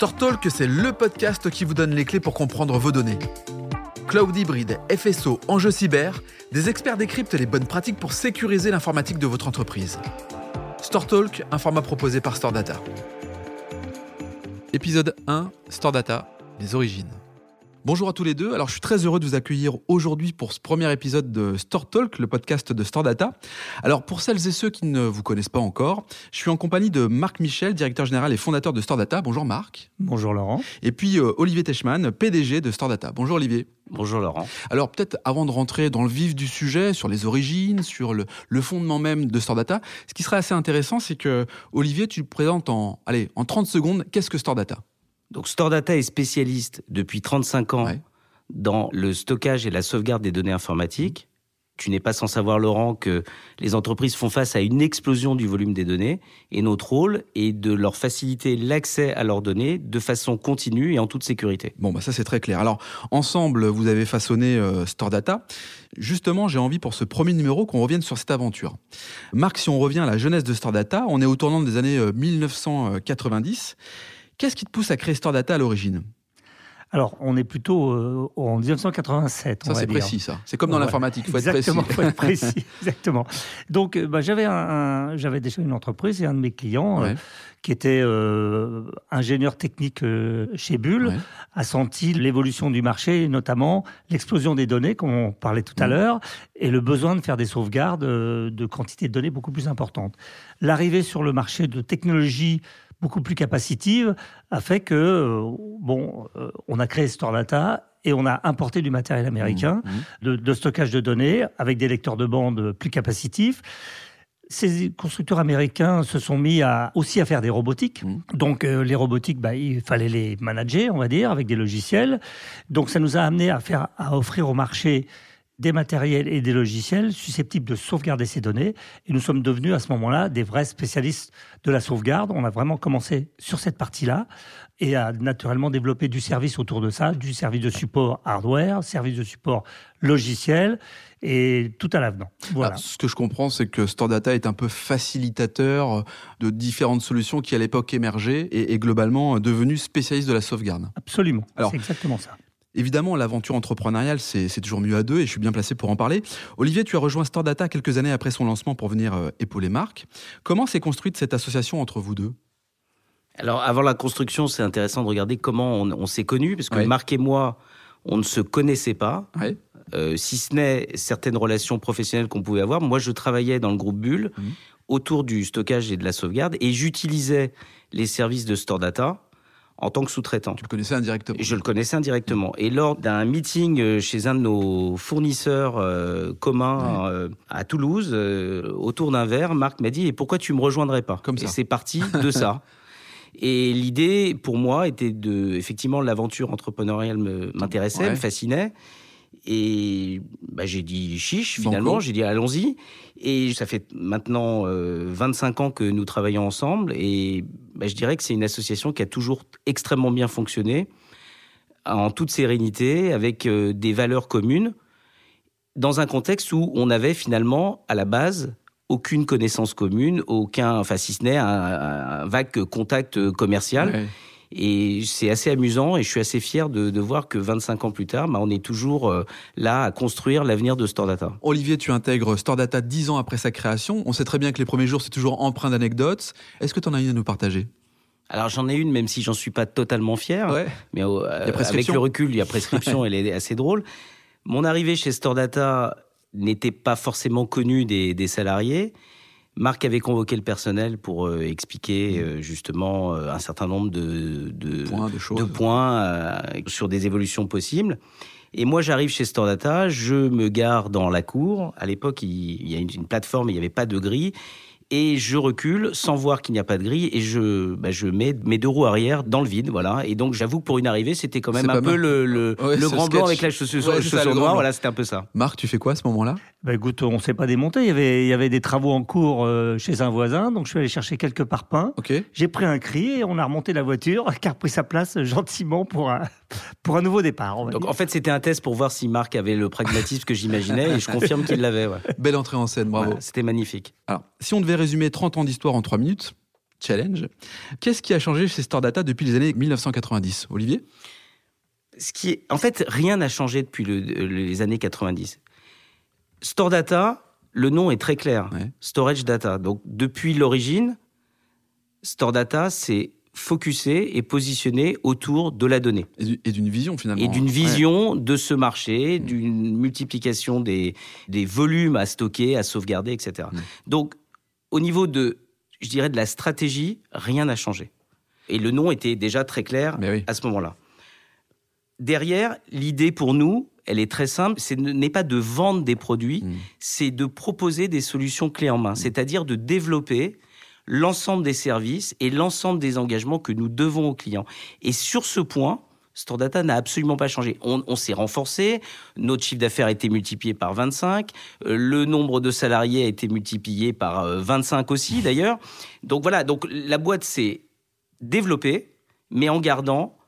StoreTalk, c'est le podcast qui vous donne les clés pour comprendre vos données. Cloud hybride, FSO, enjeux cyber, des experts décryptent les bonnes pratiques pour sécuriser l'informatique de votre entreprise. StoreTalk, un format proposé par StoreData. Épisode 1, StoreData, les origines. Bonjour à tous les deux. Alors, je suis très heureux de vous accueillir aujourd'hui pour ce premier épisode de Store Talk, le podcast de Store Data. Alors, pour celles et ceux qui ne vous connaissent pas encore, je suis en compagnie de Marc Michel, directeur général et fondateur de Store Data. Bonjour Marc. Bonjour Laurent. Et puis euh, Olivier Techman, PDG de Store Data. Bonjour Olivier. Bonjour Laurent. Alors peut-être avant de rentrer dans le vif du sujet, sur les origines, sur le, fondement même de Store Data, ce qui serait assez intéressant, c'est que Olivier, tu présentes en, allez, en 30 secondes, qu'est-ce que Store Data? Donc StoreData est spécialiste depuis 35 ans dans le stockage et la sauvegarde des données informatiques. Tu n'es pas sans savoir, Laurent, que les entreprises font face à une explosion du volume des données et notre rôle est de leur faciliter l'accès à leurs données de façon continue et en toute sécurité. Bon, bah ça c'est très clair. Alors, ensemble, vous avez façonné euh, StoreData. Justement, j'ai envie pour ce premier numéro qu'on revienne sur cette aventure. Marc, si on revient à la jeunesse de StoreData, on est au tournant des années 1990. Qu'est-ce qui te pousse à créer Store Data à l'origine? Alors, on est plutôt euh, en 1987. Ça, c'est précis, ça. C'est comme dans l'informatique, il faut être précis. Faut être précis, exactement. Donc, euh, bah, j'avais un, j'avais déjà une entreprise et un de mes clients euh, qui était ingénieur technique chez Bull a senti l'évolution du marché, notamment l'explosion des données, comme on parlait tout à l'heure, et le besoin de faire des sauvegardes de quantités de données beaucoup plus importantes. L'arrivée sur le marché de technologies beaucoup plus capacitive a fait que, euh, bon, euh, on a créé Store Data et on a importé du matériel américain mmh, mmh. De, stockage de données avec des lecteurs de bande plus capacitifs. Ces constructeurs américains se sont mis à, aussi à faire des robotiques. Mmh. Donc euh, les robotiques, bah, il fallait les manager, on va dire, avec des logiciels. Donc ça nous a amené à faire, à offrir au marché des matériels et des logiciels susceptibles de sauvegarder ces données. Et nous sommes devenus à ce moment-là des vrais spécialistes de la sauvegarde. On a vraiment commencé sur cette partie-là et à naturellement développer du service autour de ça, du service de support hardware, service de support logiciel et tout à l'avenant. Voilà. ce que je comprends, c'est que Store Data est un peu facilitateur de différentes solutions qui à l'époque émergeaient et, et globalement devenu spécialiste de la sauvegarde. Absolument. C'est exactement ça. Évidemment, l'aventure entrepreneuriale, c'est toujours mieux à deux et je suis bien placé pour en parler. Olivier, tu as rejoint Stordata quelques années après son lancement pour venir euh, épauler Marc. Comment s'est construite cette association entre vous deux? Alors, avant la construction, c'est intéressant de regarder comment on, s'est connus, parce que Marc et moi, on ne se connaissait pas. Euh, si ce n'est certaines relations professionnelles qu'on pouvait avoir. Moi, je travaillais dans le groupe Bull mmh. autour du stockage et de la sauvegarde et j'utilisais les services de Stordata en tant que sous-traitant. Tu le connaissais indirectement Je le connaissais indirectement. Et lors d'un meeting euh, chez un de nos fournisseurs euh, communs euh, à Toulouse, autour d'un verre, Marc m'a dit Et pourquoi tu me rejoindrais pas? Comme ça. Et c'est parti de ça. Et l'idée, pour moi, était de. Effectivement, l'aventure entrepreneuriale m'intéressait, me fascinait. Et bah, j'ai dit chiche, finalement, j'ai dit allons-y. Et ça fait maintenant 25 ans que nous travaillons ensemble. Et bah, je dirais que c'est une association qui a toujours extrêmement bien fonctionné, en toute sérénité, avec euh, des valeurs communes, dans un contexte où on avait finalement, à la base, aucune connaissance commune, aucun, enfin si ce n'est un, vague contact commercial. Et c'est assez amusant et je suis assez fier de, de voir que 25 ans plus tard, bah, on est toujours euh, là à construire l'avenir de Stordata. Olivier, tu intègres Stordata 10 ans après sa création. On sait très bien que les premiers jours, c'est toujours empreint d'anecdotes. Est-ce que tu en as une à nous partager? Alors j'en ai une, même si j'en suis pas totalement fier. Mais euh, avec le recul, il y a prescription, elle est assez drôle. Mon arrivée chez Stordata n'était pas forcément connue des, des salariés. Marc avait convoqué le personnel pour euh, expliquer euh, justement euh, un certain nombre de, de points, sur des évolutions possibles. Et moi, j'arrive chez Stordata, je me gare dans la cour. À l'époque, il, y a une, une plateforme, il n'y avait pas de grille et je recule sans voir qu'il n'y a pas de grille et je, bah, je mets mes deux roues arrière dans le vide, voilà. Et donc j'avoue que pour une arrivée, c'était quand même un peu le, le, le grand blanc avec la chaussure, ouais, noire, voilà, c'était un peu ça. Marc, tu fais quoi à ce moment-là? Bah écoute, on s'est pas démonté. Il y avait, il y avait des travaux en cours euh, chez un voisin, donc je suis allé chercher quelques parpaings. Okay. J'ai pris un cri et on a remonté la voiture, qui a repris sa place gentiment pour un, pour un nouveau départ. donc en fait, c'était un test pour voir si Marc avait le pragmatisme que j'imaginais, et je confirme qu'il l'avait. Ouais. Belle entrée en scène, bravo. c'était magnifique. Alors, si on devait résumer 30 ans d'histoire en 3 minutes, challenge. Qu'est-ce qui a changé chez Store Data depuis les années 1990 Olivier? Ce qui est, En fait, rien n'a changé depuis les années 90. Store Data, le nom est très clair. Storage Data. Donc, depuis l'origine, Store Data, c'est focusé et positionné autour de la donnée. Et d'une vision finalement. Et d'une vision de ce marché, mm. d'une multiplication des, des volumes à stocker, à sauvegarder, etc. Mm. Donc, au niveau de, je dirais, de la stratégie, rien n'a changé. Et le nom était déjà très clair à ce moment-là. Derrière, l'idée pour nous, elle est très simple, ce n'est pas de vendre des produits, mm. c'est de proposer des solutions clés en main, c'est-à-dire de développer l'ensemble des services et l'ensemble des engagements que nous devons aux clients. Et sur ce point, Stordata n'a absolument pas changé. On, s'est renforcé, notre chiffre d'affaires a été multiplié par 25, euh, le nombre de salariés a été multiplié par 25 euh, aussi d'ailleurs. Donc voilà, donc la boîte s'est développée, mais en gardant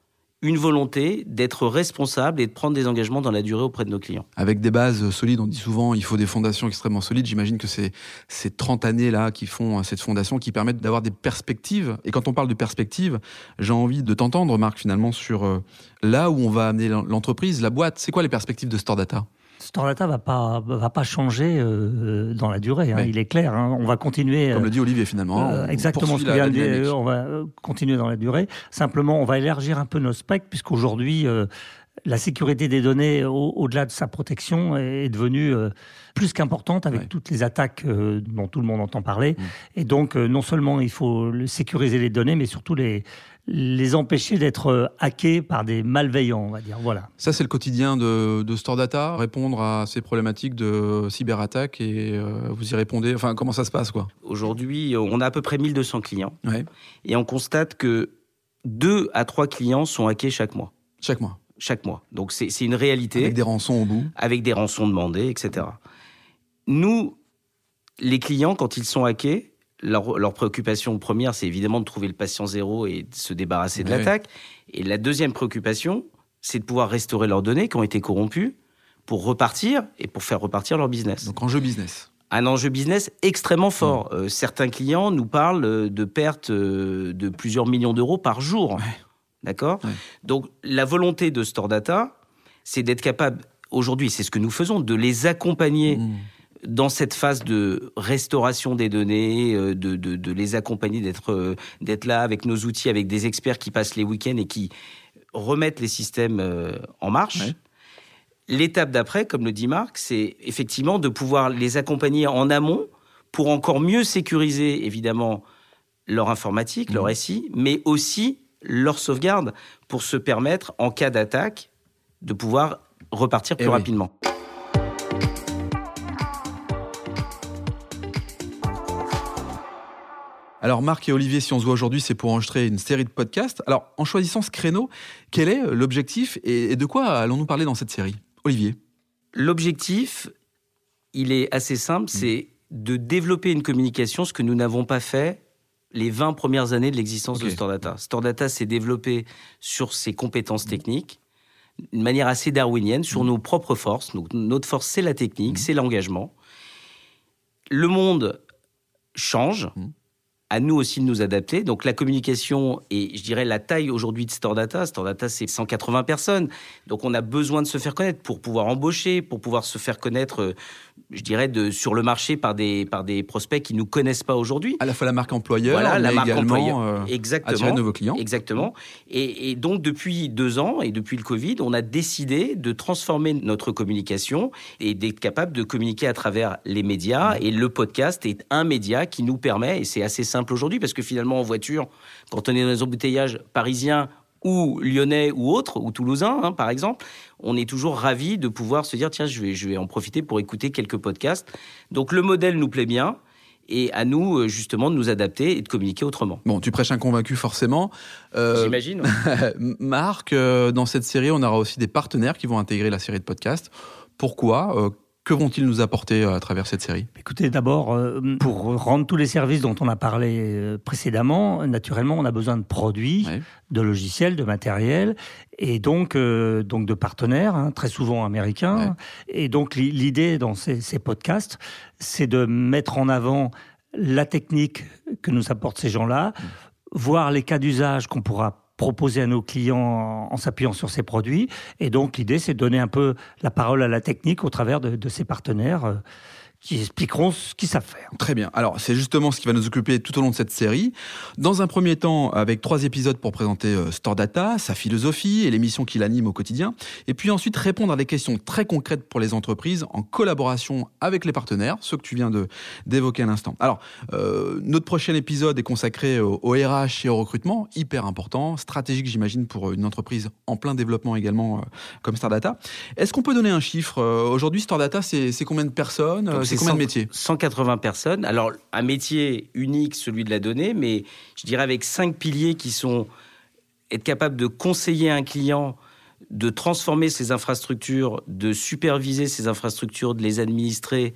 une volonté d'être responsable et de prendre des engagements dans la durée auprès de nos clients. Avec des bases solides, on dit souvent il faut des fondations extrêmement solides. J'imagine que c'est ces 30 années-là qui font euh, cette fondation, qui permettent d'avoir des perspectives. Et quand on parle de perspectives, j'ai envie de t'entendre, Marc, finalement, sur euh, là où on va amener l'entreprise, la boîte. C'est quoi les perspectives de Store Data? Data va pas va pas changer euh, dans la durée. Hein, il est clair. Hein. on va continuer. Comme le dit Olivier finalement. Euh, exactement ce que vient de dire. On va continuer dans la durée. Simplement, on va élargir un peu nos specs puisqu'aujourd'hui. Euh, la sécurité des données, au-delà de sa protection, est devenue plus qu'importante avec toutes les attaques dont tout le monde entend parler. Mm. Et donc, non seulement il faut sécuriser les données, mais surtout les, les empêcher d'être euh, hackés par des malveillants, on va dire. Voilà. Ça, c'est le quotidien de, de Store Data, répondre à ces problématiques de cyberattaque et euh, vous y répondez. Enfin, comment ça se passe, quoi? Aujourd'hui, on a à peu près 1200 clients. Et on constate que 2 à 3 clients sont hackés chaque mois. Chaque mois Chaque mois. Donc, c'est une réalité. Avec des rançons au bout Avec des rançons demandées, etc. Nous, les clients, quand ils sont hackés, leur, préoccupation première, c'est évidemment de trouver le patient zéro et de se débarrasser de l'attaque. Et la deuxième préoccupation, c'est de pouvoir restaurer leurs données qui ont été corrompues pour repartir et pour faire repartir leur business. Donc enjeu business. Un enjeu business extrêmement fort. Euh, certains clients nous parlent euh, de pertes euh, de plusieurs millions d'euros par jour. D'accord Donc la volonté de Store Data, c'est d'être capable, aujourd'hui, c'est ce que nous faisons, de les accompagner. Mmh dans cette phase de restauration des données, euh, de, de, de les accompagner, d'être euh, d'être là avec nos outils, avec des experts qui passent les week-ends et qui remettent les systèmes euh, en marche. L'étape d'après, comme le dit Marc, c'est effectivement de pouvoir les accompagner en amont pour encore mieux sécuriser évidemment leur informatique, leur mmh. SI, mais aussi leur sauvegarde pour se permettre, en cas d'attaque, de pouvoir repartir plus rapidement. Alors Marc et Olivier, si on se voit aujourd'hui, c'est pour enregistrer une série de podcasts. Alors en choisissant ce créneau, quel est l'objectif et de quoi allons-nous parler dans cette série? Olivier L'objectif, il est assez simple, mm. c'est de développer une communication, ce que nous n'avons pas fait les 20 premières années de l'existence de Stordata. Stordata s'est développé sur ses compétences techniques, d'une manière assez darwinienne, sur mm. nos propres forces. notre force, c'est la technique, mm. c'est l'engagement. Le monde change à nous aussi de nous adapter. Donc la communication et je dirais la taille aujourd'hui de Stordata, Stordata c'est 180 personnes. Donc on a besoin de se faire connaître pour pouvoir embaucher, pour pouvoir se faire connaître euh, je dirais, de, sur le marché par des, par des prospects qui ne nous connaissent pas aujourd'hui. À la fois la marque employeur, voilà, la marque également employeur. Euh, Exactement. attirer nouveaux clients. Exactement. Et, et, donc, depuis deux ans et depuis le Covid, on a décidé de transformer notre communication et d'être capable de communiquer à travers les médias. Et le podcast est un média qui nous permet, et c'est assez simple aujourd'hui, parce que finalement, en voiture, quand on est dans les embouteillages parisiens, ou lyonnais ou autres, ou toulousain, hein, par exemple, on est toujours ravi de pouvoir se dire tiens, je vais, je vais en profiter pour écouter quelques podcasts. Donc le modèle nous plaît bien. Et à nous, euh, justement, de nous adapter et de communiquer autrement. Bon, tu prêches un convaincu, forcément. Euh, J'imagine. Marc, euh, dans cette série, on aura aussi des partenaires qui vont intégrer la série de podcasts. Pourquoi que vont-ils nous apporter euh, à travers cette série? Écoutez, d'abord, euh, pour rendre tous les services dont on a parlé euh, précédemment, naturellement, on a besoin de produits, de logiciels, de matériel, et donc, donc de partenaires, hein, très souvent américains. Et donc, l'idée dans ces, ces podcasts, c'est de mettre en avant la technique que nous apportent ces gens-là, mmh. voir les cas d'usage qu'on pourra proposer à nos clients en, s'appuyant sur ces produits. Et donc l'idée, c'est de donner un peu la parole à la technique au travers de, de ces partenaires. Euh, qui expliqueront ce qu'ils savent faire. Très bien. Alors, c'est justement ce qui va nous occuper tout au long de cette série. Dans un premier temps, avec trois épisodes pour présenter euh, Store Data, sa philosophie et l'émission qui l'anime au quotidien. Et puis ensuite, répondre à des questions très concrètes pour les entreprises en collaboration avec les partenaires, ceux que tu viens d'évoquer à l'instant. Alors, euh, notre prochain épisode est consacré au, RH et au recrutement, hyper important, stratégique, j'imagine, pour une entreprise en plein développement également, euh, comme Star Data. Est-ce qu'on peut donner un chiffre? Aujourd'hui, Store Data, c'est combien de personnes? C'est combien de métiers 180 personnes. Alors, un métier unique, celui de la donnée, mais je dirais avec cinq piliers qui sont être capable de conseiller un client, de transformer ses infrastructures, de superviser ses infrastructures, de les administrer,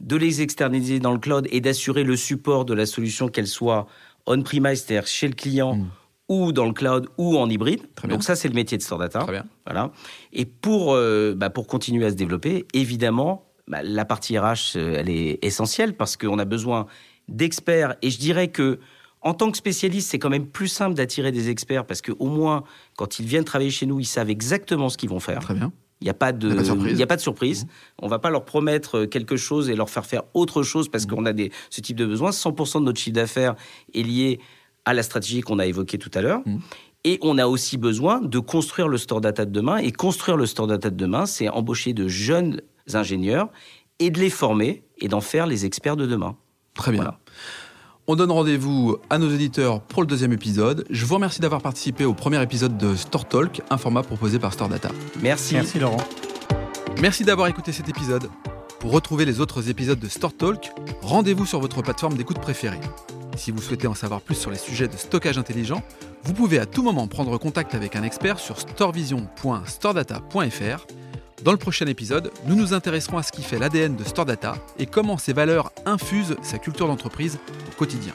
de les externaliser dans le cloud et d'assurer le support de la solution, qu'elle soit on-premise, c'est-à-dire chez le client, hmm. ou dans le cloud, ou en hybride. Donc ça, c'est le métier de Store Data. Très bien. Voilà. Et pour, euh, bah, pour continuer à se développer, évidemment, bah, la partie RH, euh, elle est essentielle parce qu'on a besoin d'experts. Et je dirais que en tant que spécialiste, c'est quand même plus simple d'attirer des experts parce qu'au moins, quand ils viennent travailler chez nous, ils savent exactement ce qu'ils vont faire. Très bien. Il n'y a pas de, il a pas de surprise. Mmh. On va pas leur promettre quelque chose et leur faire faire autre chose parce mmh. qu'on a des, ce type de besoin. 100% de notre chiffre d'affaires est lié à la stratégie qu'on a évoquée tout à l'heure. Mmh. Et on a aussi besoin de construire le store data de demain. Et construire le store data de demain, c'est embaucher de jeunes ingénieurs et de les former et d'en faire les experts de demain. Très bien. On donne rendez-vous à nos éditeurs pour le deuxième épisode. Je vous remercie d'avoir participé au premier épisode de Store Talk, un format proposé par Store Data. Merci. Merci Laurent. Merci d'avoir écouté cet épisode. Pour retrouver les autres épisodes de Store Talk, rendez-vous sur votre plateforme d'écoute préférée. Si vous souhaitez en savoir plus sur les sujets de stockage intelligent, vous pouvez à tout moment prendre contact avec un expert sur storevision.storedata.fr dans le prochain épisode, nous nous intéresserons à ce qui fait l'ADN de Store Data et comment ces valeurs infusent sa culture d'entreprise au quotidien.